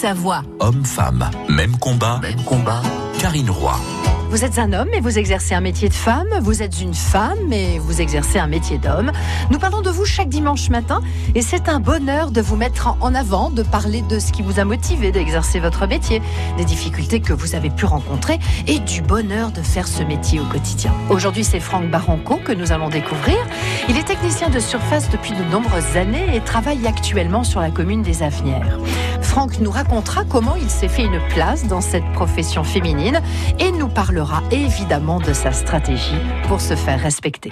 Savoie. Homme-femme, même combat, même combat. Karine Roy. Vous êtes un homme et vous exercez un métier de femme. Vous êtes une femme et vous exercez un métier d'homme. Nous parlons de vous chaque dimanche matin et c'est un bonheur de vous mettre en avant, de parler de ce qui vous a motivé d'exercer votre métier, des difficultés que vous avez pu rencontrer et du bonheur de faire ce métier au quotidien. Aujourd'hui, c'est Franck Baranco que nous allons découvrir. Il est technicien de surface depuis de nombreuses années et travaille actuellement sur la commune des Avenières. Franck nous racontera comment il s'est fait une place dans cette profession féminine et nous parlera évidemment de sa stratégie pour se faire respecter.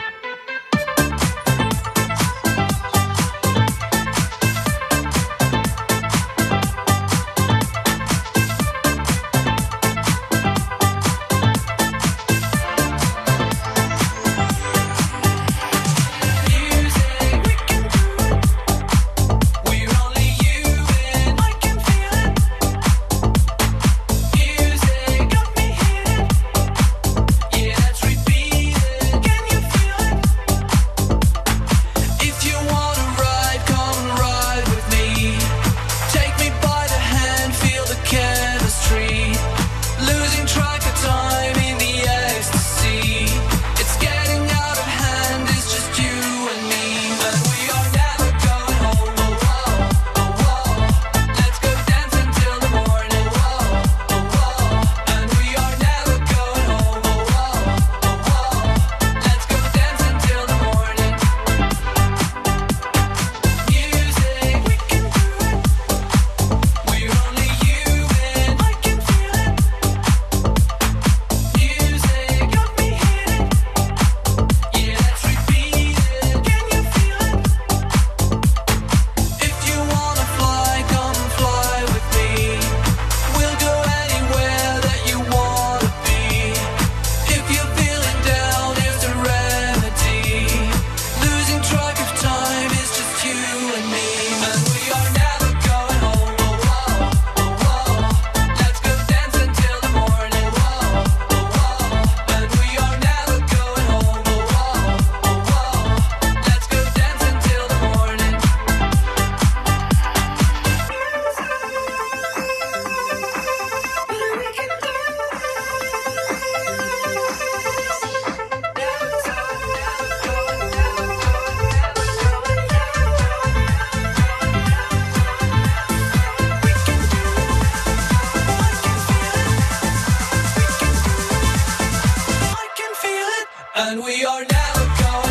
Pays de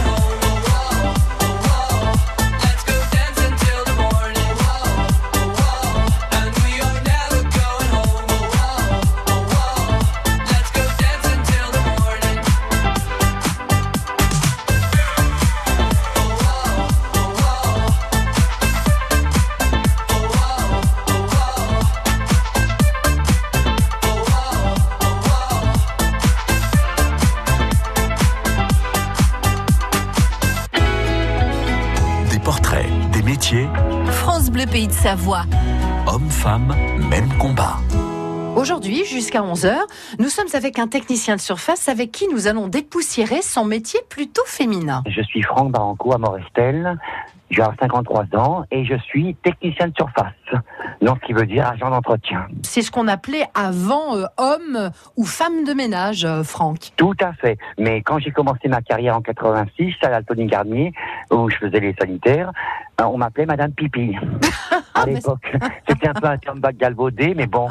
Savoie. Homme-femme, même combat. Aujourd'hui, jusqu'à 11h, nous sommes avec un technicien de surface avec qui nous allons dépoussiérer son métier plutôt féminin. Je suis Franck Baranco à Morestel. J'ai 53 ans et je suis technicien de surface. Donc, ce qui veut dire agent d'entretien. C'est ce qu'on appelait avant euh, homme ou femme de ménage, euh, Franck. Tout à fait. Mais quand j'ai commencé ma carrière en 86 à l'Altony Garnier, où je faisais les sanitaires, euh, on m'appelait Madame Pipi. à l'époque. C'était un peu un terme galvaudé, mais bon,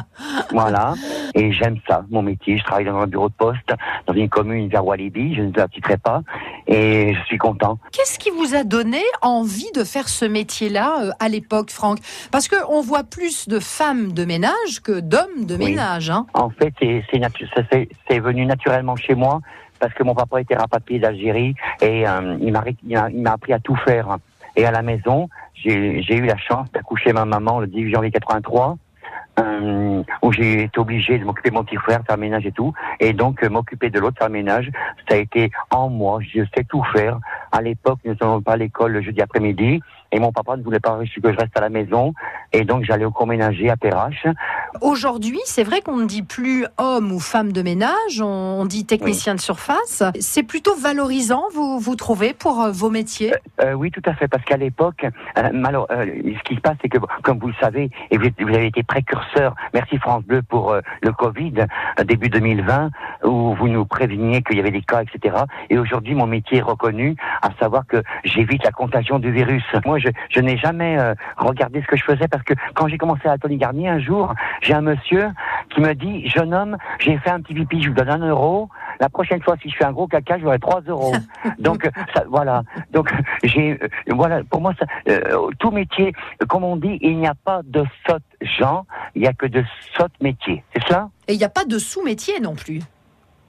voilà. Et j'aime ça, mon métier. Je travaille dans un bureau de poste, dans une commune vers Walibi, je ne la citerai pas, et je suis content. Qu'est-ce qui vous a donné envie de faire ce métier-là euh, à l'époque, Franck? Parce qu'on voit plus de femmes de ménage que d'hommes de ménage. Hein. En fait, c'est venu naturellement chez moi parce que mon papa était rapatrié d'Algérie et euh, il m'a appris à tout faire. Et à la maison, j'ai eu la chance d'accoucher ma maman le 18 janvier 83. Euh, où j'ai été obligé de m'occuper de mon petit frère, faire ménage et tout, et donc euh, m'occuper de l'autre, faire ménage, ça a été en moi, je sais tout faire. À l'époque, nous n'allions pas à l'école le jeudi après-midi, et mon papa ne voulait pas que je reste à la maison, et donc j'allais au cours ménager à Perrache, Aujourd'hui, c'est vrai qu'on ne dit plus homme ou femme de ménage, on, dit technicien de surface. C'est plutôt valorisant, vous, vous trouvez, pour euh, vos métiers? Euh, Oui, tout à fait, parce qu'à l'époque, euh, ce qui se passe, c'est que, comme vous le savez, et vous, avez été précurseur, merci France Bleu pour le Covid, début 2020, où vous nous préveniez qu'il y avait des cas, etc. Et aujourd'hui, mon métier est reconnu, à savoir que j'évite la contagion du virus. Moi, je, je n'ai jamais regardé ce que je faisais, parce que quand j'ai commencé à Tony Garnier, un jour, j'ai un monsieur qui me dit, jeune homme, j'ai fait un petit pipi, je vous donne un euro. La prochaine fois, si je fais un gros caca, j'aurai trois euros. Donc, ça, voilà. Donc, j'ai, euh, voilà, pour moi, ça, euh, tout métier, comme on dit, il n'y a pas de sottes gens, il n'y a que de sottes métiers. C'est ça Et il n'y a pas de sous-métier non plus.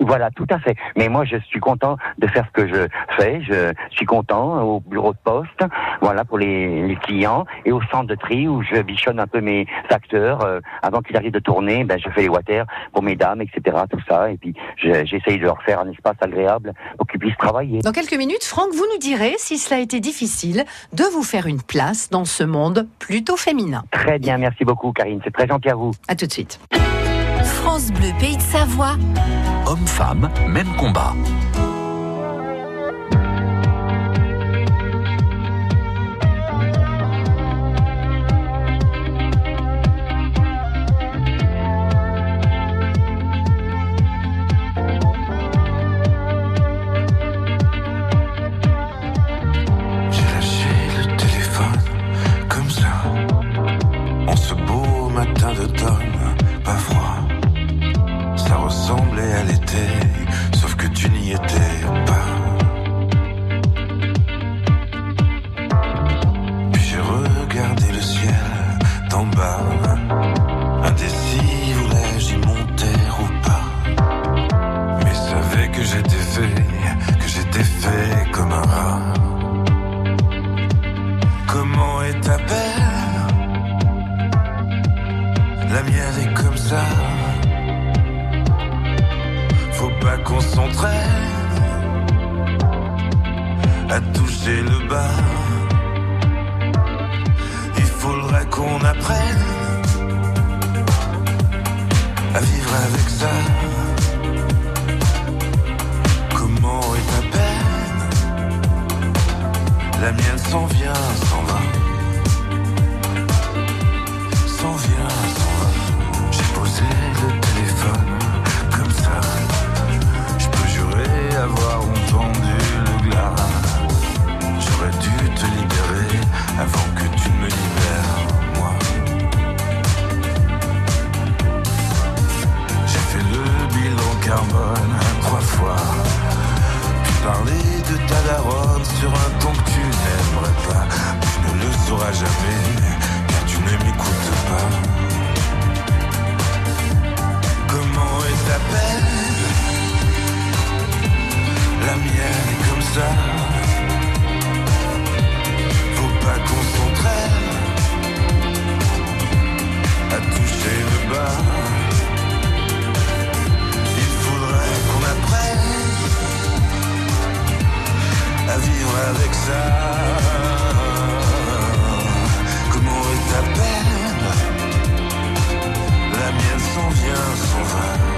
Voilà, tout à fait. Mais moi, je suis content de faire ce que je fais. Je suis content au bureau de poste, voilà, pour les, clients, et au centre de tri où je bichonne un peu mes facteurs euh, avant qu'ils arrivent de tourner. Ben, je fais les water pour mes dames, etc. Tout ça, et puis j'essaye de leur faire un espace agréable pour qu'ils puissent travailler. Dans quelques minutes, Franck, vous nous direz si cela a été difficile de vous faire une place dans ce monde plutôt féminin. Très bien, merci beaucoup, Karine. C'est très gentil à vous. À tout de suite. France Bleu, Pays de Savoie. Homme-femme, même combat. Il faudrait qu'on apprenne à vivre avec ça. Comment est ta peine La mienne s'en vient, s'en va. S'en vient, s'en va. J'ai posé le téléphone comme ça. Je peux jurer avoir entendu te libérer avant que tu me libères, moi. J'ai fait le bilan carbone trois fois. Tu parlais de ta daronne sur un ton que tu n'aimerais pas. Tu ne le sauras jamais, car tu ne m'écoutes pas. Comment est ta peine La mienne est comme ça course à toucher le bas. Il faudrait qu'on apprenne à vivre avec ça. Comment est ta peine La mienne s'en vient, s'en va.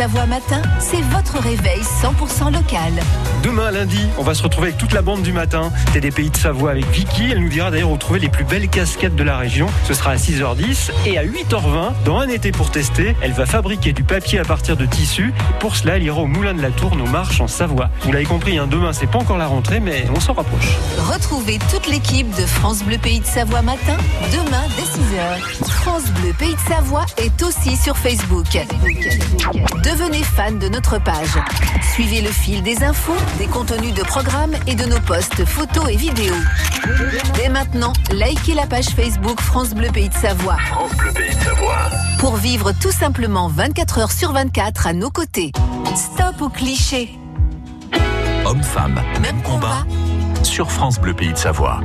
Savoie Matin, c'est votre réveil 100% local. Demain, lundi, on va se retrouver avec toute la bande du matin. des pays de Savoie avec Vicky. Elle nous dira d'ailleurs où trouver les plus belles casquettes de la région. Ce sera à 6h10 et à 8h20, dans un été pour tester, elle va fabriquer du papier à partir de tissus. Pour cela, elle ira au Moulin de la Tourne aux Marches en Savoie. Vous l'avez compris, hein, demain, c'est pas encore la rentrée, mais on s'en rapproche. Retrouvez toute l'équipe de France Bleu Pays de Savoie matin, demain dès 6h. France Bleu Pays de Savoie est aussi sur Facebook. Devenez fan de notre page. Suivez le fil des infos des contenus de programmes et de nos posts photos et vidéos. Dès maintenant, likez la page Facebook France Bleu Pays de Savoie. France Bleu Pays de Savoie. Pour vivre tout simplement 24 heures sur 24 à nos côtés. Stop aux clichés. Hommes-femmes, même, combat. Sur France Bleu Pays de Savoie.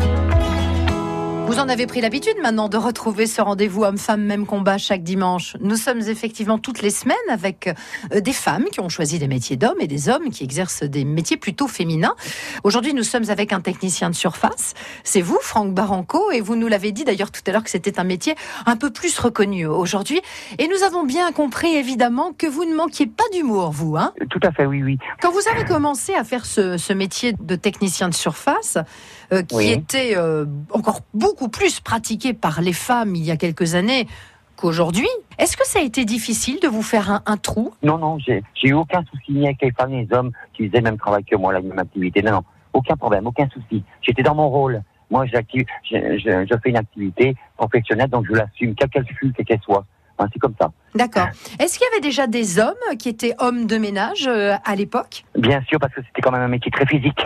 Vous en avez pris l'habitude maintenant de retrouver ce rendez-vous homme-femme même combat chaque dimanche. Nous sommes effectivement toutes les semaines avec euh, des femmes qui ont choisi des métiers d'hommes et des hommes qui exercent des métiers plutôt féminins. Aujourd'hui, nous sommes avec un technicien de surface. C'est vous, Franck Baranco, et vous nous l'avez dit d'ailleurs tout à l'heure que c'était un métier un peu plus reconnu aujourd'hui. Et nous avons bien compris évidemment que vous ne manquiez pas d'humour, vous. Hein? Tout à fait, oui, oui. Quand vous avez commencé à faire ce, ce métier de technicien de surface, euh, qui Oui. était euh, encore beaucoup plus pratiqué par les femmes il y a quelques années qu'aujourd'hui, est-ce que ça a été difficile de vous faire un, un trou? Non, non, j'ai eu aucun souci ni avec les femmes ni les hommes qui faisaient le même travail que moi, la même activité. Non, non, aucun problème, aucun souci. J'étais dans mon rôle. Moi, j'active- je, je, je fais une activité professionnelle, donc je l'assume, quelle qu'elle fût, quelle qu'elle soit. C'est comme ça. D'accord. Est-ce qu'il y avait déjà des hommes qui étaient hommes de ménage euh, à l'époque? Bien sûr, parce que c'était quand même un métier très physique.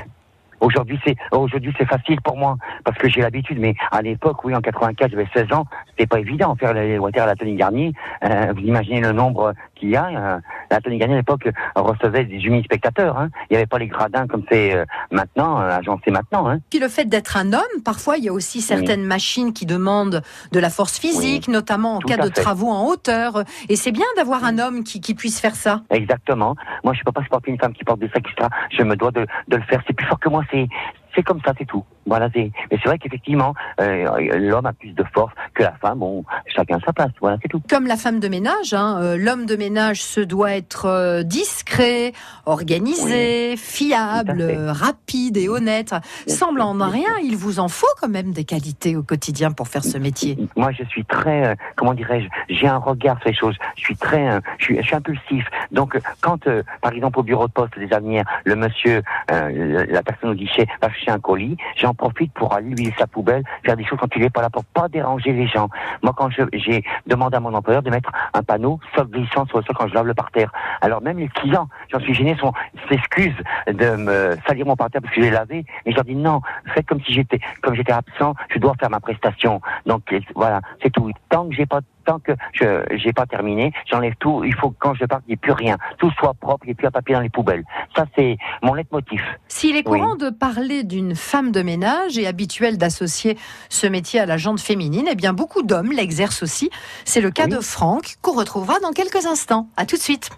Aujourd'hui, c'est aujourd'hui c'est facile pour moi parce que j'ai l'habitude. Mais à l'époque, oui, en 84, j'avais 16 ans, c'était pas évident faire les water à la Tony Garnier. Euh, vous imaginez le nombre qu'il y a. Euh, la Tony Garnier à l'époque euh, recevait des humides spectateurs. Hein. Il n'y avait pas les gradins comme c'est euh, maintenant, euh, agencé maintenant. Hein. Puis le fait d'être un homme, parfois il y a aussi certaines machines qui demandent de la force physique, notamment en Tout cas de fait. travaux en hauteur. Et c'est bien d'avoir un homme qui, qui puisse faire ça. Exactement. Moi, je peux pas supporter une femme qui porte des sacs, etc. Je me dois de, de le faire. C'est plus fort que moi. C'est comme ça, c'est tout. Voilà. C'est. Mais c'est vrai qu'effectivement, euh, l'homme a plus de force que la femme. Bon, chacun sa place. Voilà, c'est tout. Comme la femme de ménage, hein, euh, l'homme de ménage se doit être euh, discret, organisé, fiable, rapide et honnête. Bien de bien rien, il vous en faut quand même des qualités au quotidien pour faire ce métier. Moi, je suis très, comment dirais-je, j'ai un regard sur les choses. Je suis très, je, suis, je suis impulsif. Donc, quand, par exemple, au bureau de poste des Avenirs, le monsieur, la personne au guichet va chercher un colis, j'en profite pour laisser sa poubelle, faire des choses quand il est pas là pour pas déranger les gens. Moi, quand j'ai demandé à mon employeur de mettre un panneau sol glissant sur le sol quand je lave le parterre. Alors même les clients, j'en suis gêné, sont s'excusent de me salir mon parterre parce que je l'ai lavé. Mais je leur dis non, faites comme si j'étais, comme j'étais absent, je dois faire ma prestation. Donc voilà, c'est tout. Tant que j'ai pas, tant que je j'ai pas terminé, j'enlève tout. Il faut que quand je parte, il n'y ait plus rien. Tout soit propre, il n'y ait plus un papier dans les poubelles. Ça c'est mon leitmotiv. S'il est Oui. courant de parler d'une femme de ménage et habituel d'associer ce métier à la jante féminine, eh bien beaucoup d'hommes l'exercent aussi. C'est le cas Oui. de Franck qu'on retrouvera dans quelques instants. À tout de suite.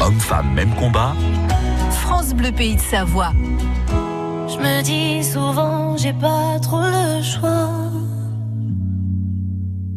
Homme-femme, même combat. France Bleu Pays de Savoie. Je me dis souvent, j'ai pas trop le choix.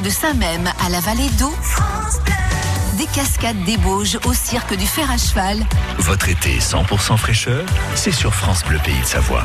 De Saint-Même à la vallée d'eau. Des cascades des Bauges au cirque du fer à cheval. Votre été 100% fraîcheur, c'est sur France Bleu Pays de Savoie.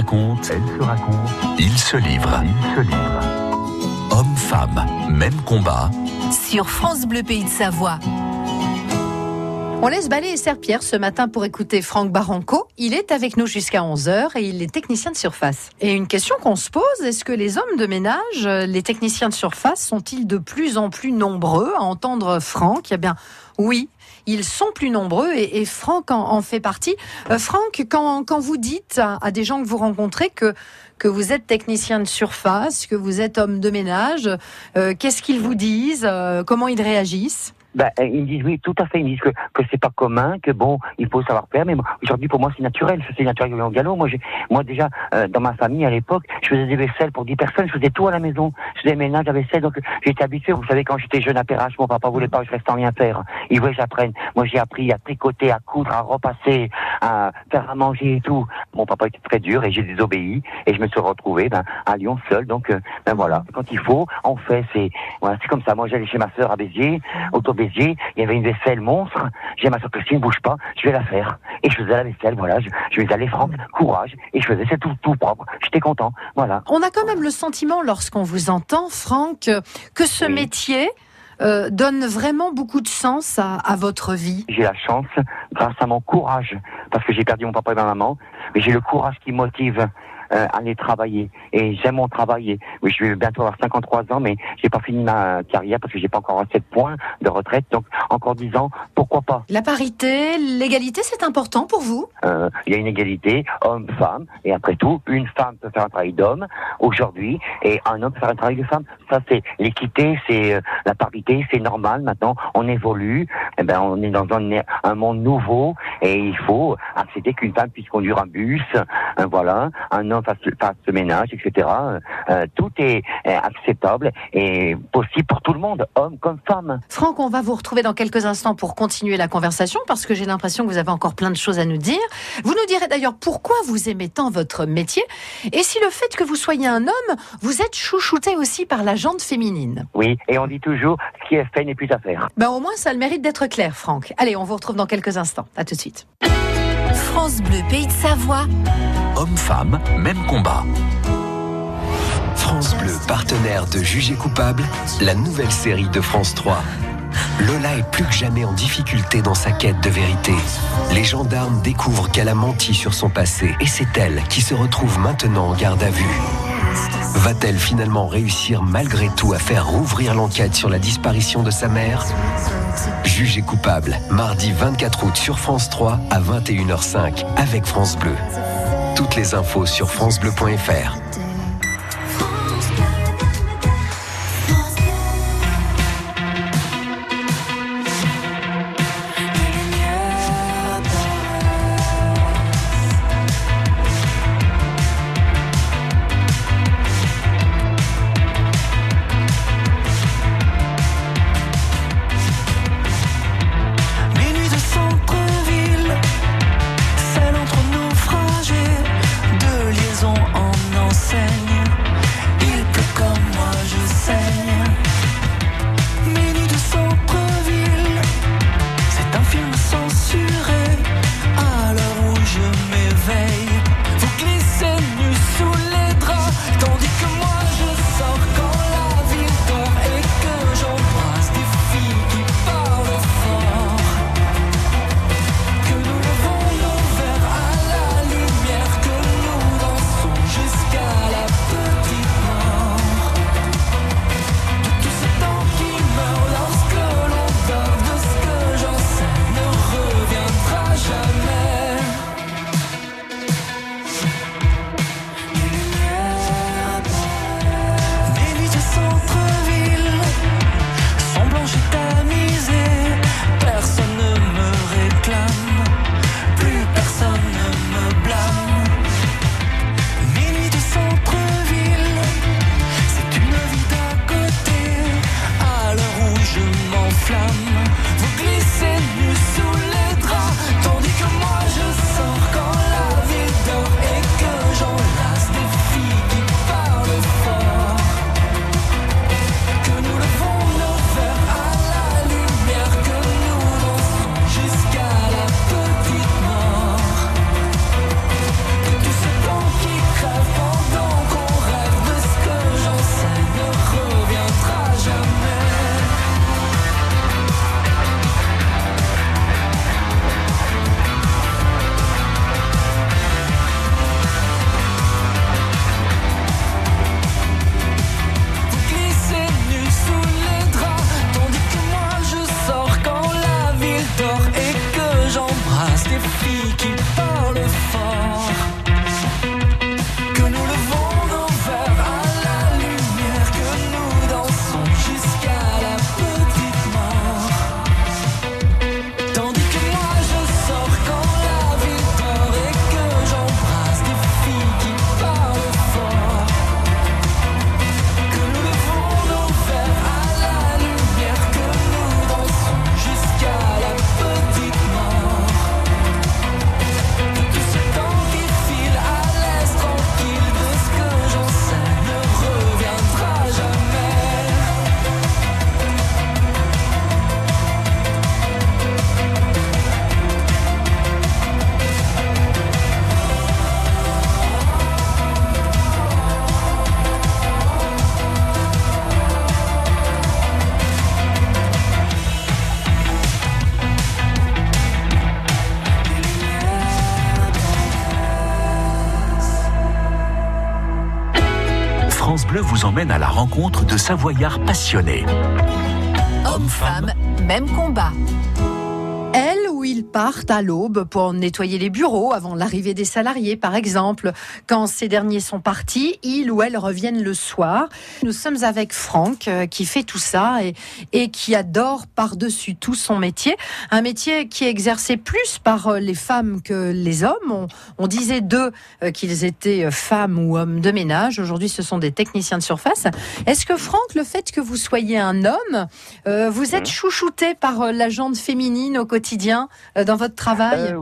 Raconte, elle se raconte, il se livre, il se livre. Homme, femme, même combat. Sur France Bleu Pays de Savoie. On laisse Balai et Serpierre ce matin pour écouter Franck Baranco. Il est avec nous jusqu'à 11h et il est technicien de surface. Et une question qu'on se pose, est-ce que les hommes de ménage, euh, les techniciens de surface, sont-ils de plus en plus nombreux à entendre Franck? Eh bien, oui. Ils sont plus nombreux et, et Franck en, en fait partie. Euh, Franck, quand, quand vous dites à, des gens que vous rencontrez que que vous êtes technicien de surface, que vous êtes homme de ménage, euh, qu'est-ce qu'ils vous disent? Euh, Comment ils réagissent? Ben, euh, ils me disent oui, tout à fait. Ils me disent que, que c'est pas commun, que bon, il faut savoir faire. Mais aujourd'hui, pour moi, c'est naturel. C'est naturel au galop. Moi, moi déjà, euh, dans ma famille à l'époque, je faisais des vaisselles pour 10 personnes. Je faisais tout à la maison. Je faisais ménage à vaisselle. Donc, j'étais habitué. Vous savez, quand j'étais jeune à Perrache, mon papa voulait pas que je reste sans rien faire. Il voulait que j'apprenne. Moi, j'ai appris à tricoter, à coudre, à repasser, à faire à manger et tout. Mon papa était très dur et j'ai désobéi et je me suis retrouvé ben, à Lyon seul. Donc euh, ben voilà, quand il faut, on fait. C'est voilà, c'est comme ça. Moi j'allais chez ma sœur à Béziers, autour de Béziers, il y avait une vaisselle monstre. J'ai ma sœur Christine, bouge pas, je vais la faire. Et je faisais la vaisselle, voilà. Je, je lui allé Franck, courage. Et je faisais c'est tout, tout propre. J'étais content, voilà. On a quand même le sentiment, lorsqu'on vous entend, Franck, que ce Oui. métier euh, donne vraiment beaucoup de sens à, à votre vie. J'ai la chance, grâce à mon courage, parce que j'ai perdu mon papa et ma maman, mais j'ai le courage qui motive euh, aller travailler. Et j'aime mon travail. Oui, je vais bientôt avoir 53 ans, mais j'ai pas fini ma carrière parce que j'ai pas encore assez de points de retraite. Donc encore 10 ans, pourquoi pas? La parité, l'égalité, c'est important pour vous? Euh, Il y a une égalité homme-femme, et après tout, une femme peut faire un travail d'homme aujourd'hui, et un homme peut faire un travail de femme. Ça, c'est l'équité, c'est euh, la parité, c'est normal. Maintenant, on évolue. Eh ben, on est dans un, un monde nouveau, et il faut accepter qu'une femme puisse conduire un bus, euh, voilà, un homme fasse, fasse le ménage, etc. Euh, tout est euh, acceptable et possible pour tout le monde, homme comme femme. Franck, on va vous retrouver dans quelques instants pour continuer la conversation parce que j'ai l'impression que vous avez encore plein de choses à nous dire. Vous nous direz d'ailleurs pourquoi vous aimez tant votre métier et si le fait que vous soyez un homme, vous êtes chouchouté aussi par la jante féminine. Oui, et on dit toujours, ce qui est fait n'est plus à faire. Ben au moins ça a le mérite d'être clair, Franck. Allez, on vous retrouve dans quelques instants. À tout de suite. France Bleu Pays de Savoie. Homme-femme, même combat. France Bleu, partenaire de Jugé coupable, la nouvelle série de France 3. Lola est plus que jamais en difficulté dans sa quête de vérité. Les gendarmes découvrent qu'elle a menti sur son passé et c'est elle qui se retrouve maintenant en garde à vue. Va-t-elle finalement réussir malgré tout à faire rouvrir l'enquête sur la disparition de sa mère Jugé coupable, mardi 24 août sur France 3 à 21h05 avec France Bleu. Toutes les infos sur francebleu.fr. rencontre de Savoyards passionnés. Hommes-femmes, même combat. Partent à l'aube pour nettoyer les bureaux avant l'arrivée des salariés, par exemple. Quand ces derniers sont partis, ils ou elles reviennent le soir. Nous sommes avec Franck euh, qui fait tout ça et, et qui adore par-dessus tout son métier. Un métier qui est exercé plus par euh, les femmes que les hommes. On, on disait d'eux euh, qu'ils étaient femmes ou hommes de ménage. Aujourd'hui, ce sont des techniciens de surface. Est-ce que Franck, le fait que vous soyez un homme, vous êtes chouchouté par la jante féminine au quotidien dans votre travail Euh,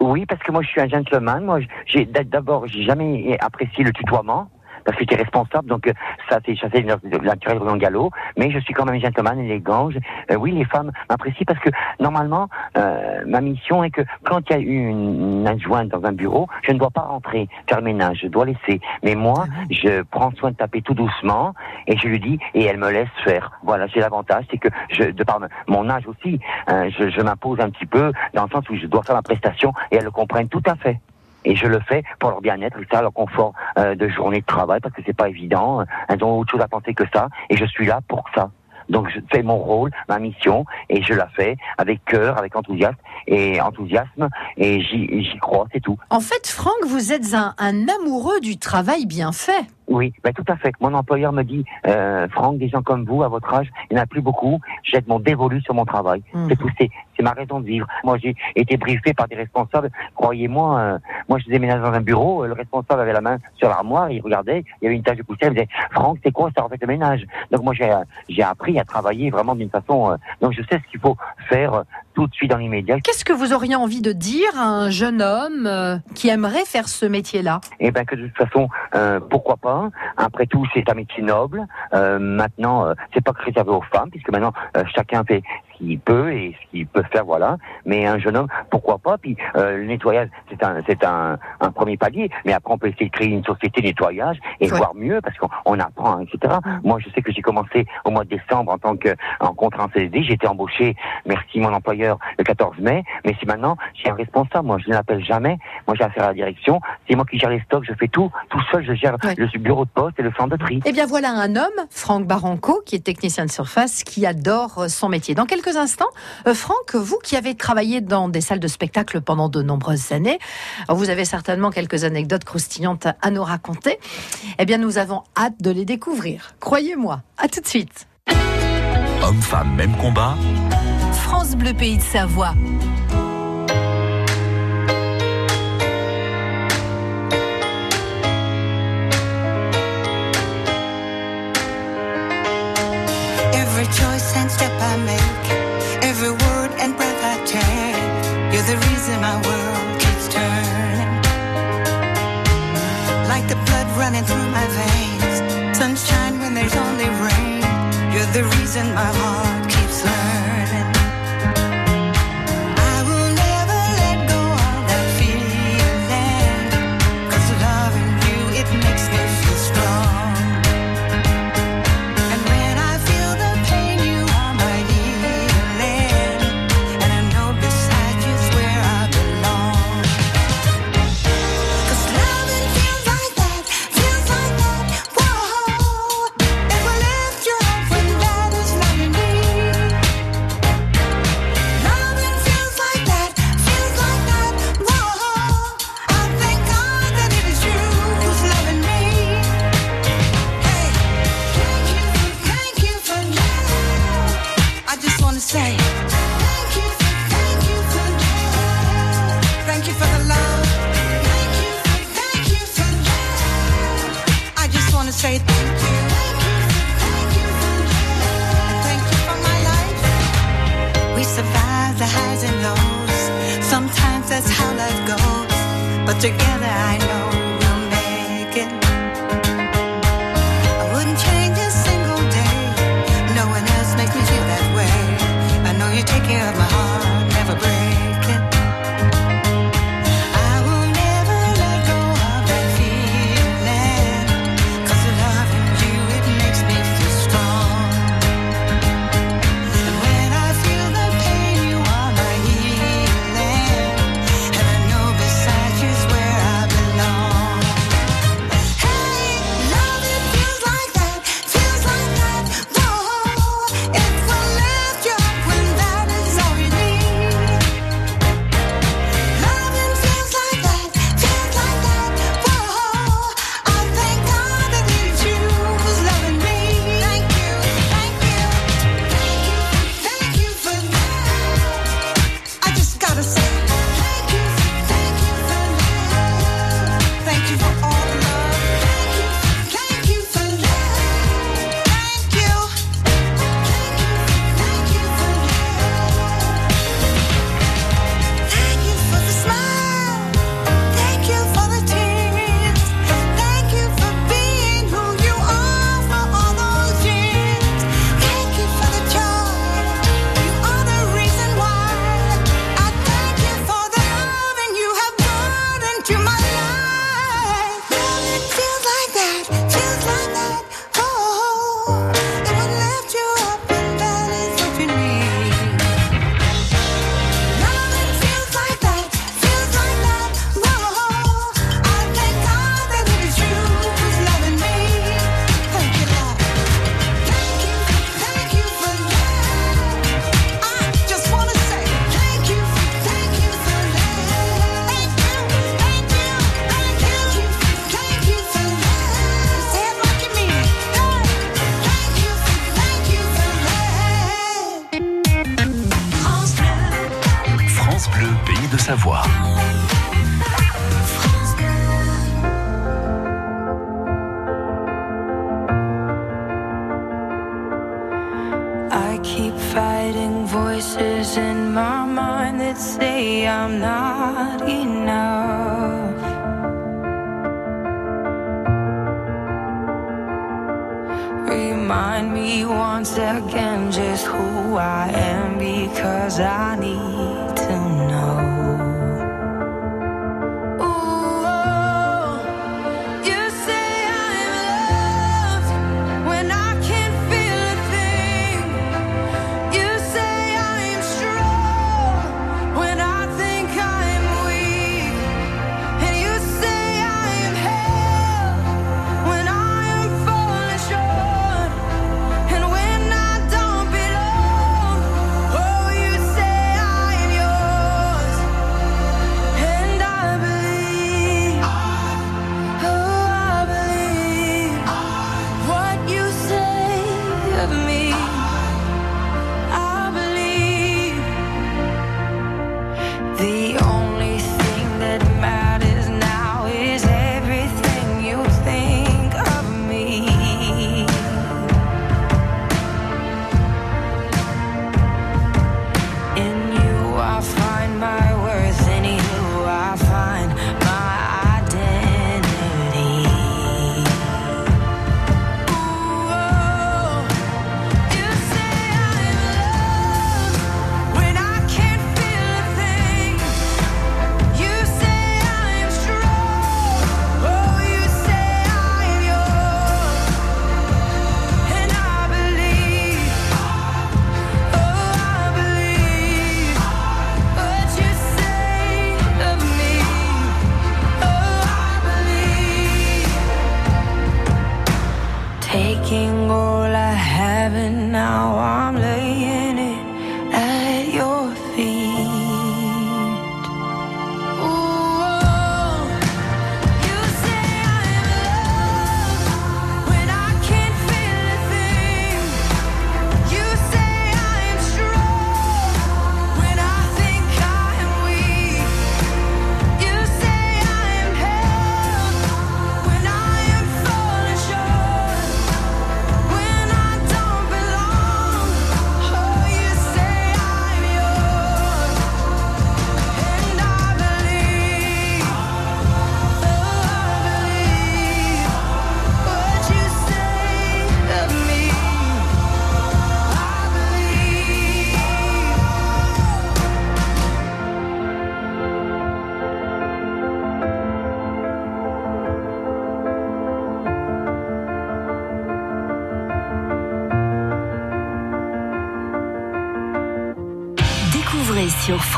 oui, parce que moi je suis un gentleman. Moi, j'ai d'abord j'ai jamais apprécié le tutoiement parce que j'étais responsable, donc euh, ça c'est chassé de naturel dans le galop. Mais je suis quand même gentleman élégant. Euh, oui, les femmes m'apprécient parce que normalement euh, ma mission est que quand il y a une, une adjointe dans un bureau, je ne dois pas rentrer faire le ménage, je dois laisser. Mais moi, je prends soin de taper tout doucement et je lui dis et elle me laisse faire. Voilà, j'ai l'avantage, c'est que je, de par mon âge aussi, euh, je, je m'impose un petit peu dans le sens où je dois faire ma prestation et elles le comprennent tout à fait. Et je le fais pour leur bien-être, ça, leur confort euh, de journée de travail, parce que c'est pas évident. Elles ont autre chose à penser que ça, et je suis là pour ça. Donc je fais mon rôle, ma mission, et je la fais avec cœur, avec enthousiasme et enthousiasme, et j'y crois, c'est tout. En fait, Franck, vous êtes un, un amoureux du travail bien fait. Oui, ben tout à fait. Mon employeur me dit, euh, Franck, des gens comme vous, à votre âge, il n'y en a plus beaucoup. Jette mon dévolu sur mon travail. Mhm. C'est tout. C'est, c'est ma raison de vivre. Moi, j'ai été briefé par des responsables. Croyez-moi, euh, moi, je faisais ménage dans un bureau. euh, Le responsable avait la main sur l'armoire. Il regardait. Il y avait une tache de poussière. Il me disait, Franck, c'est quoi ça en fait le ménage? Donc moi, j'ai, euh, j'ai appris à travailler vraiment d'une façon. euh, donc je sais ce qu'il faut faire tout de suite dans l'immédiat. Qu'est-ce que vous auriez envie de dire à un jeune homme euh, qui aimerait faire ce métier-là? Et ben que de toute façon, euh, pourquoi pas Après tout, c'est un métier noble. Euh, maintenant, euh, c'est pas réservé aux femmes, puisque maintenant chacun fait qu'il peut et ce qu'il peut faire, voilà. Mais un jeune homme, pourquoi pas? Puis euh, le nettoyage, c'est un, c'est un, un premier palier. Mais après, on peut essayer de créer une société de nettoyage et Ouais. voir mieux, parce qu'on on apprend, etc. Moi, je sais que j'ai commencé au mois de décembre en tant que en contrat en CSD. J'ai été embauché, merci mon employeur, le 14 mai. Mais si maintenant j'ai un responsable, moi je ne l'appelle jamais. Moi j'ai affaire à la direction. C'est moi qui gère les stocks. Je fais tout, tout seul. Je gère Ouais. le bureau de poste et le centre de tri. Eh bien voilà un homme, Franck Baranco, qui est technicien de surface, qui adore son métier. Dans quelques instants, euh, Franck, vous qui avez travaillé dans des salles de spectacle pendant de nombreuses années, vous avez certainement quelques anecdotes croustillantes à nous raconter. Eh bien nous avons hâte de les découvrir. Croyez-moi. À tout de suite. Hommes-femmes, même combat. France Bleu Pays de Savoie. The reason my heart keeps learning. How life goes. But together I know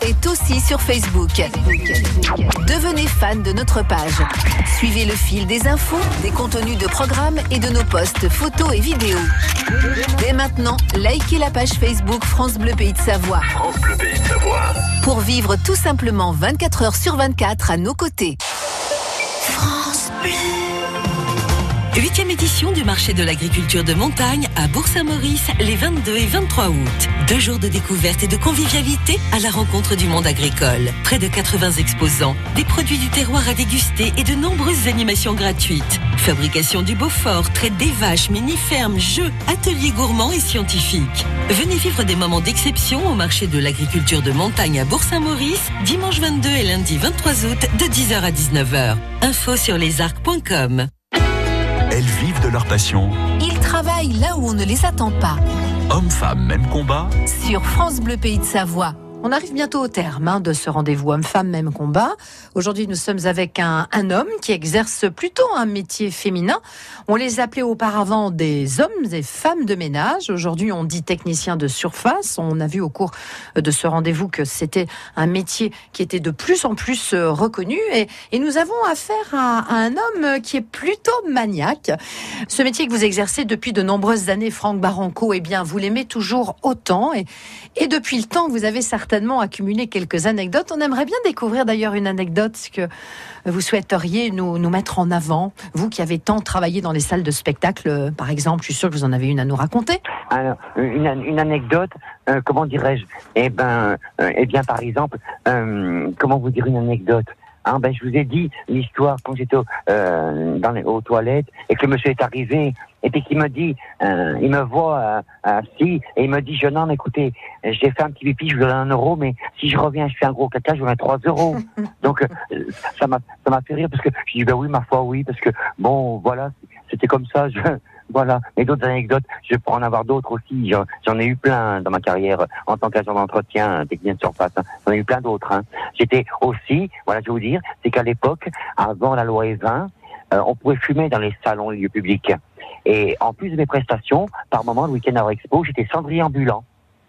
est aussi sur Facebook. Devenez fan de notre page. Suivez le fil des infos, des contenus de programmes et de nos posts photos et vidéos. Dès maintenant, likez la page Facebook France Bleu Pays de Savoie. France Bleu Pays de Savoie. Pour vivre tout simplement 24 heures sur 24 à nos côtés. Huitième édition du marché de l'agriculture de montagne à Bourg-Saint-Maurice les 22 et 23 août. Deux jours de découverte et de convivialité à la rencontre du monde agricole. Près de 80 exposants, des produits du terroir à déguster et de nombreuses animations gratuites. Fabrication du Beaufort, traite des vaches, mini-fermes, jeux, ateliers gourmands et scientifiques. Venez vivre des moments d'exception au marché de l'agriculture de montagne à Bourg-Saint-Maurice, dimanche 22 et lundi 23 août de 10h à 19h. Info sur lesarcs.com. Elles vivent de leur passion. Ils travaillent là où on ne les attend pas. Hommes-femmes, même combat. Sur France Bleu Pays de Savoie. On arrive bientôt au terme hein, de ce rendez-vous homme-femme, même combat. Aujourd'hui, nous sommes avec un, homme qui exerce plutôt un métier féminin. On les appelait auparavant des hommes et femmes de ménage. Aujourd'hui, on dit technicien de surface. On a vu au cours de ce rendez-vous que c'était un métier qui était de plus en plus euh, reconnu. Et, nous avons affaire à, un homme qui est plutôt maniaque. Ce métier que vous exercez depuis de nombreuses années, Franck Baranco, eh bien, vous l'aimez toujours autant. Et, depuis le temps vous avez certainement certainement accumulé quelques anecdotes. On aimerait bien découvrir d'ailleurs une anecdote que vous souhaiteriez nous, mettre en avant. Vous qui avez tant travaillé dans les salles de spectacle, euh, par exemple, je suis sûr que vous en avez une à nous raconter. Alors, une, anecdote, euh, comment dirais-je? Eh ben, euh, eh bien, par exemple, comment vous dire une anecdote? Hein, ben, je vous ai dit l'histoire quand j'étais au- euh, dans les, aux toilettes et que le monsieur est arrivé et puis qu'il me dit, euh, il me voit euh, assis et il me dit, jeune homme, écoutez, j'ai fait un petit pipi, je vous donne un euro, mais si je reviens, je fais un gros caca, je vous donne trois euros. Donc ça m'a ça m'a fait rire parce que je dis ben oui, ma foi, oui, parce que bon, voilà, c'était comme ça. Je, voilà. Et d'autres anecdotes, je peux en avoir d'autres aussi. J'en ai eu plein dans ma carrière euh, en tant qu'agent d'entretien, un technicien de surface. hein. J'en ai eu plein d'autres. Hein. J'étais aussi, voilà, je vais vous dire, c'est qu'à l'époque, avant la loi E20, euh, on pouvait fumer dans les salons, les lieux publics. Et en plus de mes prestations, par moment, le week-end à Expo, j'étais cendrier ambulant.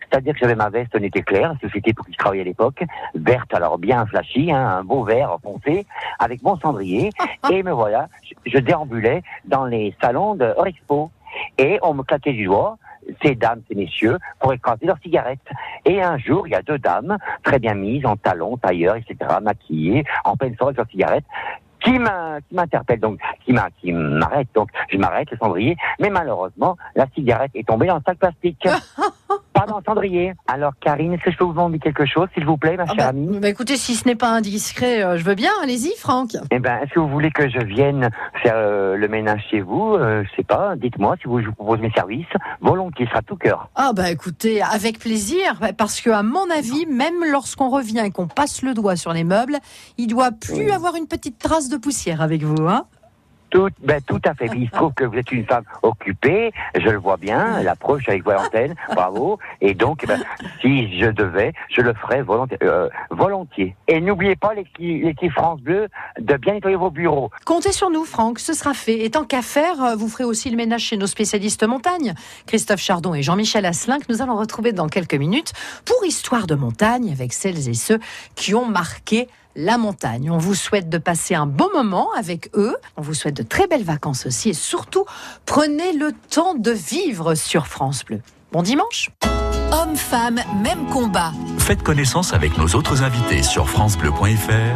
C'est-à-dire que j'avais ma veste en été clair, la société pour qui je travaillais à l'époque, verte alors bien flashy, hein, un beau vert foncé, avec mon cendrier, et me voilà, je, déambulais dans les salons de Eurexpo, et on me claquait du doigt, ces dames, ces messieurs, pour écraser leurs cigarettes. Et un jour, il y a deux dames, très bien mises, en talons, tailleurs, etc., maquillées, en pleine soirée avec leurs cigarettes, qui m'interpelle donc qui m'a qui m'arrête donc je m'arrête le cendrier mais malheureusement la cigarette est tombée dans le sac plastique pas dans le cendrier alors Karine est-ce que je peux vous demander quelque chose s'il vous plaît ma chère amie? Bah, écoutez, si ce n'est pas indiscret, euh, je veux bien. Allez-y, Franck. eh ben, est-ce que vous voulez que je vienne faire euh, le ménage chez vous? Euh, Je sais pas. Dites-moi si vous, je vous propose mes services. Volontiers, sera tout cœur. Ah bah écoutez, avec plaisir, parce que à mon avis, même lorsqu'on revient et qu'on passe le doigt sur les meubles, il doit plus avoir une petite trace de poussière avec vous, hein Tout, ben, tout à fait. Il se trouve que vous êtes une femme occupée. Je le vois bien. La preuve, je suis avec l'antenne. Bravo. Et donc, eh ben, si je devais, je le ferais volontiers. euh, volontiers. Et n'oubliez pas l'équipe France Bleu de bien nettoyer vos bureaux. Comptez sur nous, Franck, ce sera fait. Et tant qu'à faire, euh, vous ferez aussi le ménage chez nos spécialistes montagne, Christophe Chardon et Jean-Michel Asselin, que nous allons retrouver dans quelques minutes pour Histoire de montagne avec celles et ceux qui ont marqué la montagne. On vous souhaite de passer un bon moment avec eux. On vous souhaite de très belles vacances aussi. Et surtout, prenez le temps de vivre sur France Bleu. Bon dimanche Hommes, femmes, même combat. Faites connaissance avec nos autres invités sur FranceBleu.fr